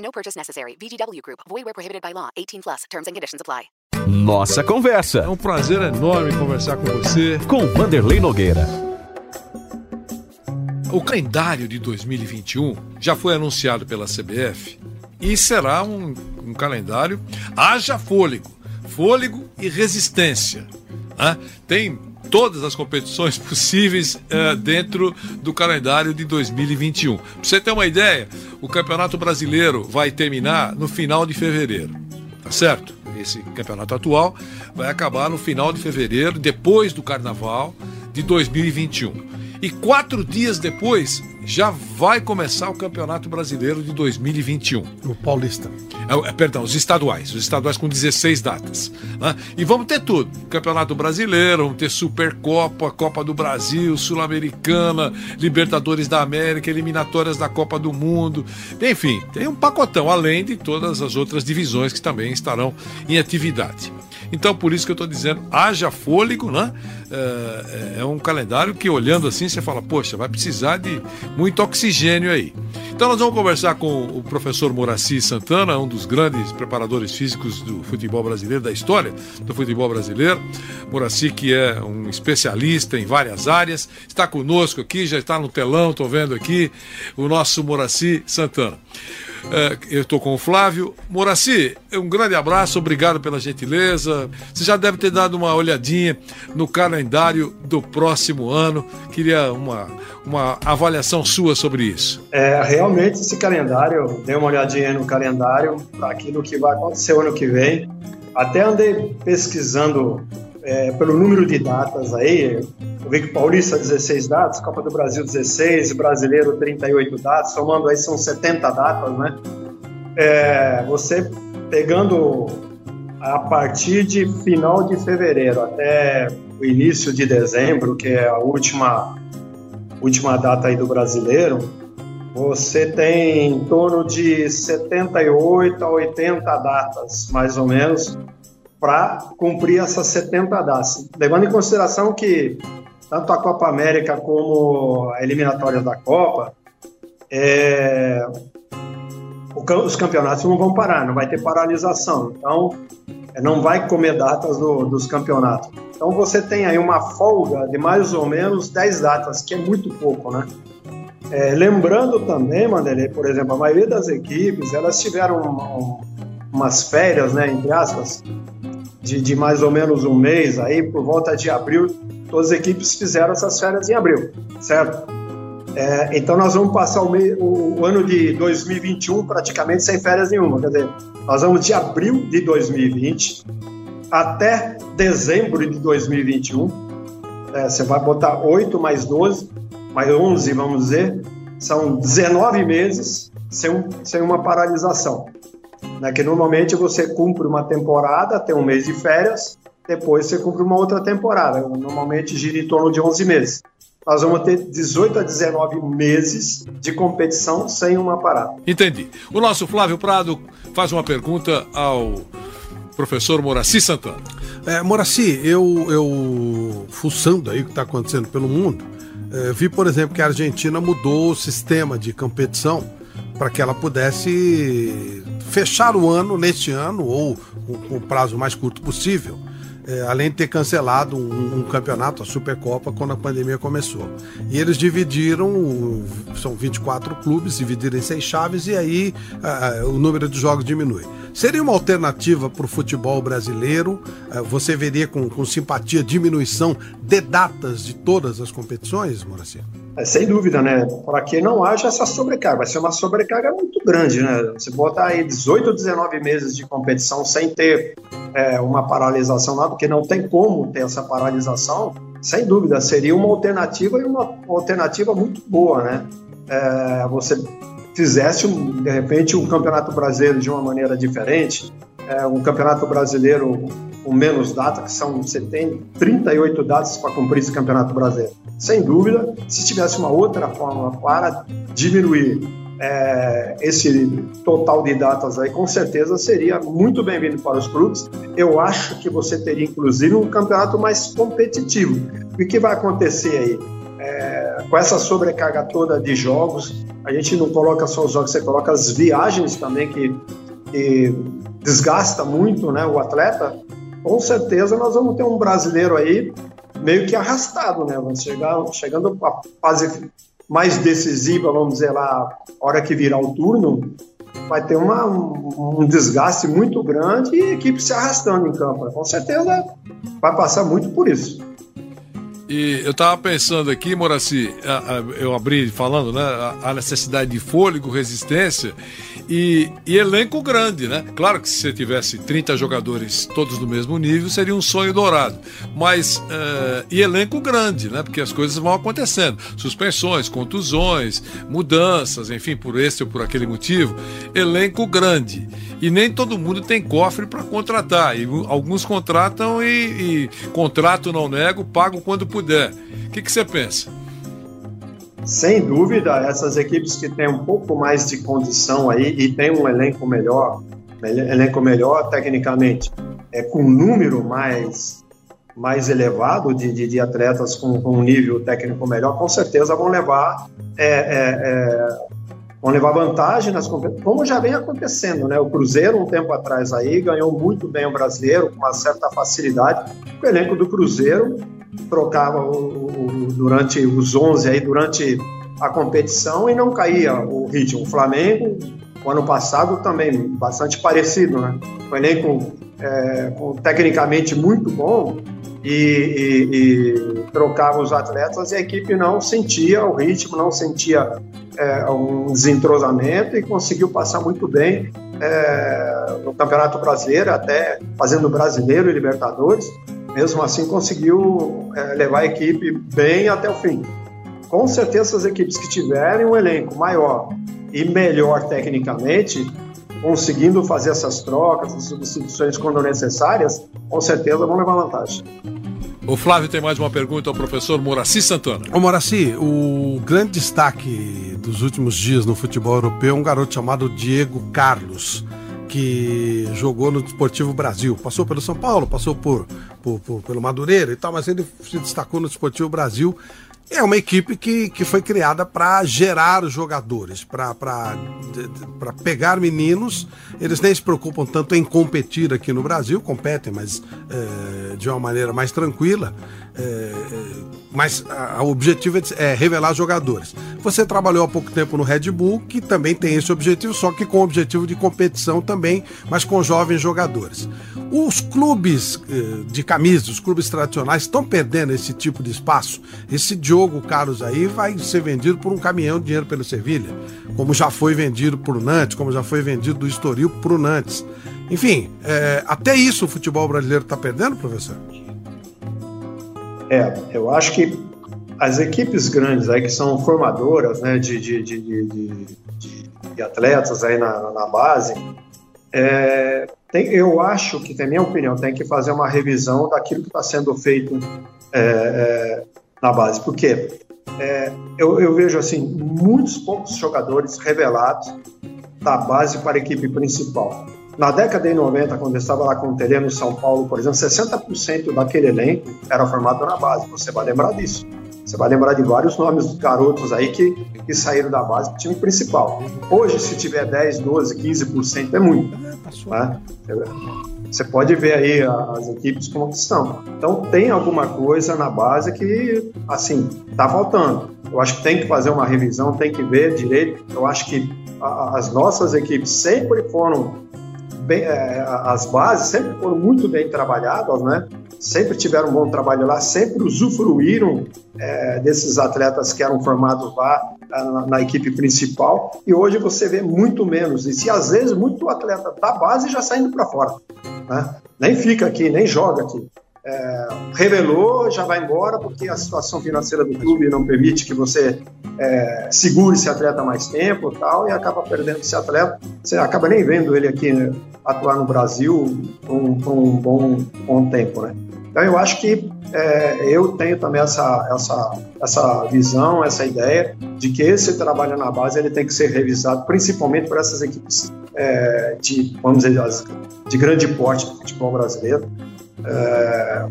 No purchase necessary. VGW Group. Void where prohibited by law. 18 plus. Terms and conditions apply. Nossa É Conversa, um prazer enorme conversar com você. com Vanderlei Nogueira. O calendário de 2021 já foi anunciado pela CBF e será um, um calendário haja fôlego, fôlego e resistência. né? Tem todas as competições possíveis eh, dentro do calendário de 2021. Para você ter uma ideia, o Campeonato Brasileiro vai terminar no final de fevereiro, tá certo? Esse campeonato atual vai acabar no final de fevereiro, depois do Carnaval de 2021. E quatro dias depois já vai começar o Campeonato Brasileiro de 2021. O Paulista. É, é, perdão, os estaduais, os estaduais com 16 datas. né? E vamos ter tudo: Campeonato Brasileiro, vamos ter Supercopa, Copa do Brasil, Sul-Americana, Libertadores da América, eliminatórias da Copa do Mundo. Enfim, tem um pacotão, além de todas as outras divisões que também estarão em atividade. Então, por isso que eu estou dizendo, haja fôlego, né? É, é um calendário que, olhando assim, você fala, poxa, vai precisar de muito oxigênio aí. Então, nós vamos conversar com o professor Moraci Santana, um dos grandes preparadores físicos do futebol brasileiro, da história do futebol brasileiro. Moraci, que é um especialista em várias áreas, está conosco aqui, já está no telão, estou vendo aqui, o nosso Moraci Santana. É, eu estou com o Flávio. Moraci, um grande abraço, obrigado pela gentileza. Você já deve ter dado uma olhadinha no calendário do próximo ano. Queria uma, uma avaliação sua sobre isso. É, realmente esse calendário, dei uma olhadinha no calendário para aquilo que vai acontecer ano que vem. Até andei pesquisando é, pelo número de datas aí. Eu vi que Paulista 16 datas, Copa do Brasil 16, Brasileiro 38 datas, somando aí são 70 datas, né? É, você pegando a partir de final de fevereiro até o início de dezembro, que é a última última data aí do brasileiro, você tem em torno de 78 a 80 datas, mais ou menos, para cumprir essas 70 datas. Levando em consideração que tanto a Copa América como a eliminatória da Copa, é, os campeonatos não vão parar, não vai ter paralisação. Então, não vai comer datas do, dos campeonatos. Então, você tem aí uma folga de mais ou menos 10 datas, que é muito pouco, né? É, lembrando também, Mandelê, por exemplo, a maioria das equipes, elas tiveram um, umas férias, né, entre aspas, de, de, mais ou menos um mês, aí por volta de abril, todas as equipes fizeram essas férias em abril, certo? É, então nós vamos passar o, o, ano de 2021 praticamente sem férias nenhuma, quer dizer, nós vamos de abril de 2020 até dezembro de 2021, é, você vai botar 8 mais 12, mais 11, vamos dizer, são 19 meses sem, sem uma paralisação. Né? Que normalmente você cumpre uma temporada, tem um mês de férias, depois você cumpre uma outra temporada. Normalmente gira em torno de 11 meses. Nós vamos ter 18 a 19 meses de competição sem uma parada. Entendi. O nosso Flávio Prado faz uma pergunta ao professor Moraci Santana. É, Moraci, eu, eu fuçando aí o que está acontecendo pelo mundo, é, vi, por exemplo, que a Argentina mudou o sistema de competição para que ela pudesse fechar o ano neste ano ou com o prazo mais curto possível. É, além de ter cancelado um, um, campeonato, a Supercopa, quando a pandemia começou. E eles dividiram, são 24 clubes, dividiram em seis chaves, e aí uh, o número de jogos diminui. Seria uma alternativa para o futebol brasileiro? Uh, você veria com, com simpatia diminuição de datas de todas as competições, Moraci? É, sem dúvida, né? Para que não haja essa sobrecarga. Vai ser uma sobrecarga muito grande, né? Você botar aí 18 ou 19 meses de competição sem ter é, uma paralisação lá, porque não tem como ter essa paralisação, sem dúvida, seria uma alternativa e uma alternativa muito boa, né? É, você fizesse, de repente, um campeonato brasileiro de uma maneira diferente, é, um campeonato brasileiro com menos data, que são, você tem 38 datas para cumprir esse campeonato brasileiro. Sem dúvida, se tivesse uma outra forma para diminuir é, esse total de datas aí, com certeza seria muito bem-vindo para os clubes. Eu acho que você teria, inclusive, um campeonato mais competitivo. O que vai acontecer aí? É, com essa sobrecarga toda de jogos, a gente não coloca só os jogos, você coloca as viagens também, que, que desgasta muito né, o atleta. Com certeza nós vamos ter um brasileiro aí meio que arrastado, né? Vamos chegar, chegando a fase mais decisiva, vamos dizer lá, hora que virar o turno, vai ter uma, um, um, desgaste muito grande e a equipe se arrastando em campo. Com certeza vai passar muito por isso. E eu estava pensando aqui, Moraci, eu abri falando, né, a necessidade de fôlego, resistência e, e, elenco grande, né? Claro que se você tivesse 30 jogadores todos no mesmo nível, seria um sonho dourado. Mas, uh, e elenco grande, né? Porque as coisas vão acontecendo. Suspensões, contusões, mudanças, enfim, por esse ou por aquele motivo. Elenco grande. E nem todo mundo tem cofre para contratar. E alguns contratam e, e contrato não nego, pago quando puder. O que, que você pensa? Sem dúvida, essas equipes que têm um pouco mais de condição aí e têm um elenco melhor, elenco melhor tecnicamente, é, com um número mais, mais elevado de, de, de atletas com, com, um nível técnico melhor, com certeza vão levar, é, é, é vão levar vantagem nas competições, como já vem acontecendo, né? O Cruzeiro, um tempo atrás aí, ganhou muito bem o brasileiro, com uma certa facilidade. O elenco do Cruzeiro trocava o, o, durante os 11 aí, durante a competição e não caía o ritmo. O Flamengo, o ano passado também bastante parecido, né? Um elenco é, com, tecnicamente muito bom e, e, e, trocava os atletas e a equipe não sentia o ritmo, não sentia é, um desentrosamento e conseguiu passar muito bem é, no Campeonato Brasileiro, até fazendo Brasileiro e Libertadores mesmo assim conseguiu é, levar a equipe bem até o fim. Com certeza, as equipes que tiverem um elenco maior e melhor tecnicamente, conseguindo fazer essas trocas, as substituições quando necessárias, com certeza vão levar vantagem. O Flávio tem mais uma pergunta ao professor Moraci Santana. Ô Moraci, o grande destaque dos últimos dias no futebol europeu é um garoto chamado Diego Carlos que jogou no Desportivo Brasil. Passou pelo São Paulo, passou por, por, por, pelo Madureira e tal, mas ele se destacou no Desportivo Brasil é uma equipe que, que foi criada para gerar jogadores, para pegar meninos. Eles nem se preocupam tanto em competir aqui no Brasil, competem, mas é, de uma maneira mais tranquila. É, mas o objetivo é, é revelar jogadores. Você trabalhou há pouco tempo no Red Bull, que também tem esse objetivo, só que com o objetivo de competição também, mas com jovens jogadores. Os clubes de camisa, os clubes tradicionais, estão perdendo esse tipo de espaço. Esse Diogo Carlos aí vai ser vendido por um caminhão de dinheiro pelo Sevilha, como já foi vendido por Nantes, como já foi vendido do Estoril para o Nantes. Enfim, é, até isso o futebol brasileiro está perdendo, professor? É, eu acho que as equipes grandes aí que são formadoras né, de, de, de, de atletas aí na, na base, é, tem, eu acho que, tem minha opinião, tem que fazer uma revisão daquilo que está sendo feito é, é, na base. Porque é, eu, eu, vejo assim muitos poucos jogadores revelados da base para a equipe principal. Na década de 90, quando eu estava lá com o Telê no São Paulo, por exemplo, 60% daquele elenco era formado na base. Você vai lembrar disso. Você vai lembrar de vários nomes dos garotos aí que, que saíram da base para o time principal. Hoje, se tiver 10, 12, 15%, é muito. Né? Você pode ver aí as equipes como estão. Então, tem alguma coisa na base que, assim, está faltando. Eu acho que tem que fazer uma revisão, tem que ver direito. Eu acho que as nossas equipes sempre foram bem, é, as bases sempre foram muito bem trabalhadas, né? Sempre tiveram um bom trabalho lá, sempre usufruíram é, desses atletas que eram formados lá na, na, equipe principal. E hoje você vê muito menos. E se às vezes muito atleta da base já saindo para fora, né? Nem fica aqui, nem joga aqui. é, revelou, já vai embora, porque a situação financeira do clube não permite que você é, segure esse atleta mais tempo tal, e acaba perdendo esse atleta. Você acaba nem vendo ele aqui né, atuar no Brasil por um, por um bom, bom tempo. Né? Então, eu acho que é, eu tenho também essa, essa, essa visão, essa ideia de que esse trabalho na base ele tem que ser revisado, principalmente por essas equipes é, de, vamos dizer, de grande porte do futebol brasileiro, é,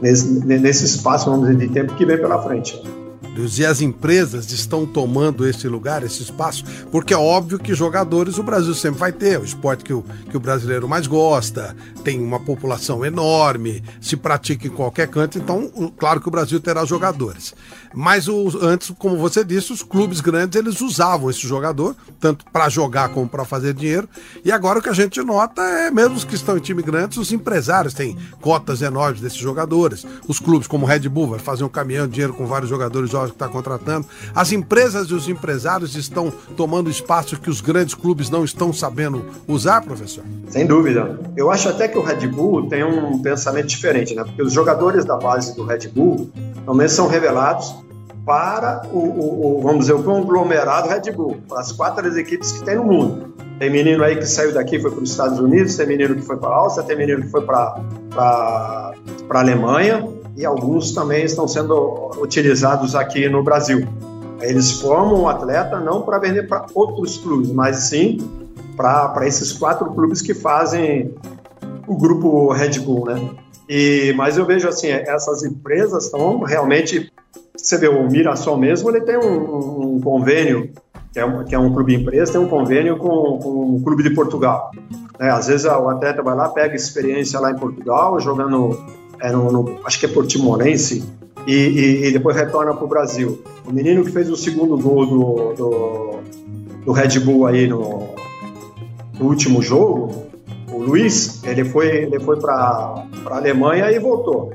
nesse, nesse espaço, vamos dizer, de tempo que vem pela frente e as empresas estão tomando esse lugar, esse espaço, porque é óbvio que jogadores o Brasil sempre vai ter, o esporte que o, que o brasileiro mais gosta, tem uma população enorme, se pratica em qualquer canto, então, claro que o Brasil terá jogadores. Mas os, antes, como você disse, os clubes grandes eles usavam esse jogador, tanto para jogar como para fazer dinheiro. E agora o que a gente nota é, mesmo os que estão em time grandes, os empresários têm cotas enormes desses jogadores. Os clubes, como o Red Bull, vai fazer um caminhão de dinheiro com vários jogadores jovens que está contratando. As empresas e os empresários estão tomando espaço que os grandes clubes não estão sabendo usar, professor? Sem dúvida. Eu acho até que o Red Bull tem um pensamento diferente, né? Porque os jogadores da base do Red Bull também são revelados para o, o, o, vamos dizer, o conglomerado Red Bull, para as quatro equipes que tem no mundo. Tem menino aí que saiu daqui foi para os Estados Unidos, tem menino que foi para a Áustria, tem menino que foi para a Alemanha e alguns também estão sendo utilizados aqui no Brasil. Eles formam o atleta não para vender para outros clubes, mas sim para esses quatro clubes que fazem o grupo Red Bull, né? E, mas eu vejo assim, essas empresas estão realmente você vê, o Mirassol mesmo, ele tem um, um convênio, que é um, que é um clube empresa, tem um convênio com, com um clube de Portugal. É, às vezes o atleta vai lá, pega experiência lá em Portugal, jogando, é, no, no, acho que é Portimonense, e, e, e depois retorna para o Brasil. O menino que fez o segundo gol do, do, do Red Bull aí no, no, último jogo, o Luiz, ele foi, ele foi para a Alemanha e voltou.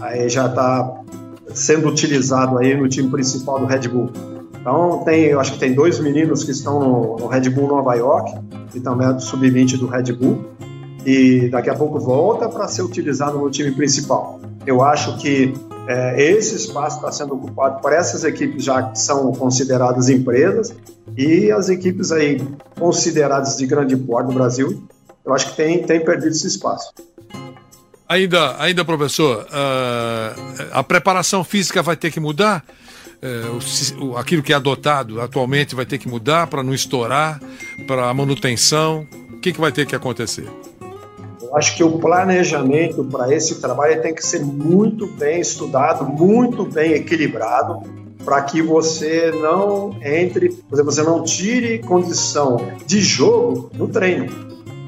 Aí já está sendo utilizado aí no time principal do Red Bull. Então, tem, eu acho que tem dois meninos que estão no, no Red Bull Nova York, que também é do sub-20 do Red Bull, e daqui a pouco volta para ser utilizado no time principal. Eu acho que é, esse espaço está sendo ocupado por essas equipes já que são consideradas empresas e as equipes aí consideradas de grande porte do Brasil, eu acho que tem, tem perdido esse espaço. Ainda, ainda professor, uh, a preparação física vai ter que mudar? O, aquilo que é adotado atualmente vai ter que mudar para não estourar, para manutenção? O que, que vai ter que acontecer? Acho que o planejamento para esse trabalho tem que ser muito bem estudado, muito bem equilibrado, para que você não entre, você não tire condição de jogo no treino.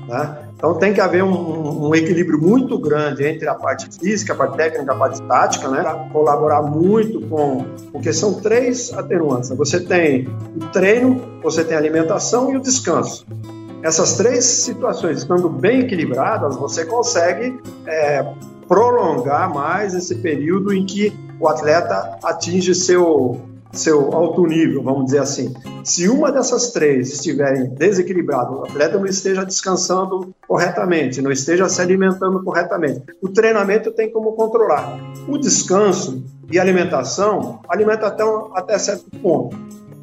Né? Então tem que haver um, um, equilíbrio muito grande entre a parte física, a parte técnica, a parte tática, né? Colaborar muito com. Porque são três atenuantes. Você tem o treino, você tem a alimentação e o descanso. Essas três situações estando bem equilibradas, você consegue é, prolongar mais esse período em que o atleta atinge seu seu alto nível, vamos dizer assim. Se uma dessas três estiverem desequilibradas, o atleta não esteja descansando corretamente, não esteja se alimentando corretamente, o treinamento tem como controlar. O descanso e alimentação alimenta até, um, até certo ponto,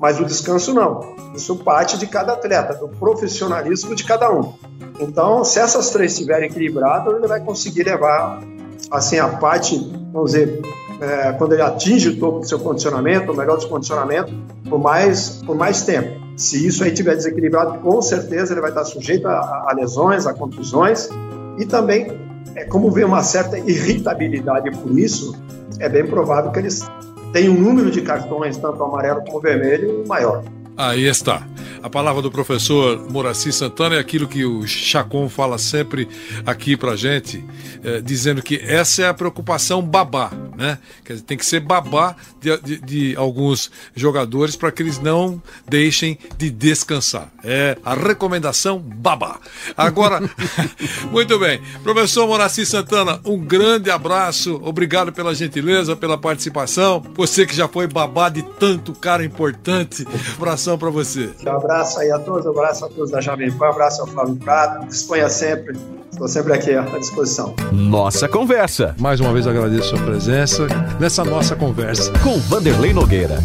mas o descanso não. Isso parte de cada atleta, do profissionalismo de cada um. Então, se essas três estiverem equilibradas, ele vai conseguir levar assim a parte, vamos dizer, é, quando ele atinge o topo do seu condicionamento, o melhor do seu condicionamento, por mais, por mais tempo. Se isso aí estiver desequilibrado, com certeza ele vai estar sujeito a, a lesões, a contusões e também, é, como vê uma certa irritabilidade por isso, é bem provável que eles tenham um número de cartões, tanto amarelo como vermelho, maior. Aí está. A palavra do professor Moraci Santana é aquilo que o Chacon fala sempre aqui pra gente, é, dizendo que essa é a preocupação babá, né? Quer dizer, tem que ser babá de, de, de alguns jogadores para que eles não deixem de descansar. É a recomendação babá. Agora, muito bem. Professor Moraci Santana, um grande abraço, obrigado pela gentileza, pela participação. Você que já foi babá de tanto cara importante, um abração para você. Um abraço aí a todos, um abraço a todos da Jovem Pan, um abraço ao Flávio Prado, disponha sempre, Estou sempre aqui à disposição. Nossa Conversa. Mais uma vez agradeço a sua presença nessa nossa conversa. Com Vanderlei Nogueira.